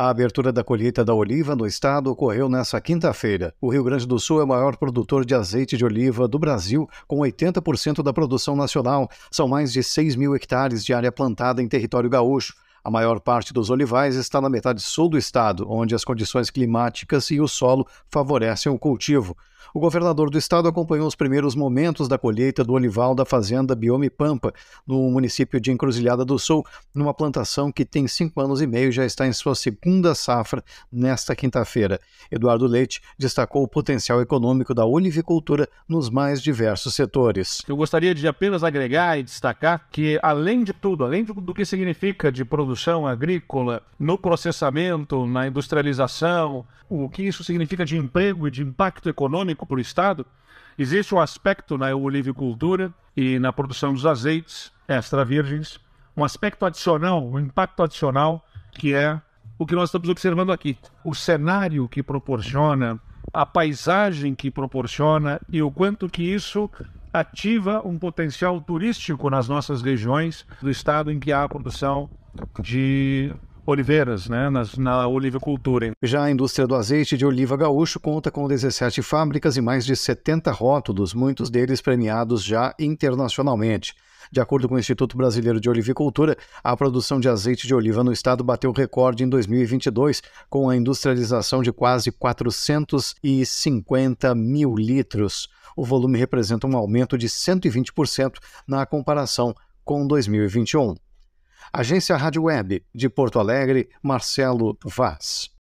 A abertura da colheita da oliva no estado ocorreu nesta quinta-feira. O Rio Grande do Sul é o maior produtor de azeite de oliva do Brasil, com 80% da produção nacional. São mais de 6 mil hectares de área plantada em território gaúcho. A maior parte dos olivais está na metade sul do estado, onde as condições climáticas e o solo favorecem o cultivo. O governador do estado acompanhou os primeiros momentos da colheita do olival da fazenda Biome Pampa, no município de Encruzilhada do Sul, numa plantação que tem cinco anos e meio e já está em sua segunda safra nesta quinta-feira. Eduardo Leite destacou o potencial econômico da olivicultura nos mais diversos setores. Eu gostaria de apenas agregar e destacar que, além de tudo, além do que significa de produção agrícola, no processamento, na industrialização, o que isso significa de emprego e de impacto econômico para o Estado, existe um aspecto na olivicultura e na produção dos azeites extra virgens, um aspecto adicional, um impacto adicional, que é o que nós estamos observando aqui. O cenário que proporciona, a paisagem que proporciona e o quanto que isso ativa um potencial turístico nas nossas regiões do estado em que há a produção de oliveiras, né, nas, na olivicultura. Já a indústria do azeite de oliva gaúcho conta com 17 fábricas e mais de 70 rótulos, muitos deles premiados já internacionalmente. De acordo com o Instituto Brasileiro de Olivicultura, a produção de azeite de oliva no estado bateu recorde em 2022, com a industrialização de quase 450 mil litros. O volume representa um aumento de 120% na comparação com 2021. Agência Rádio Web de Porto Alegre, Marcelo Vaz.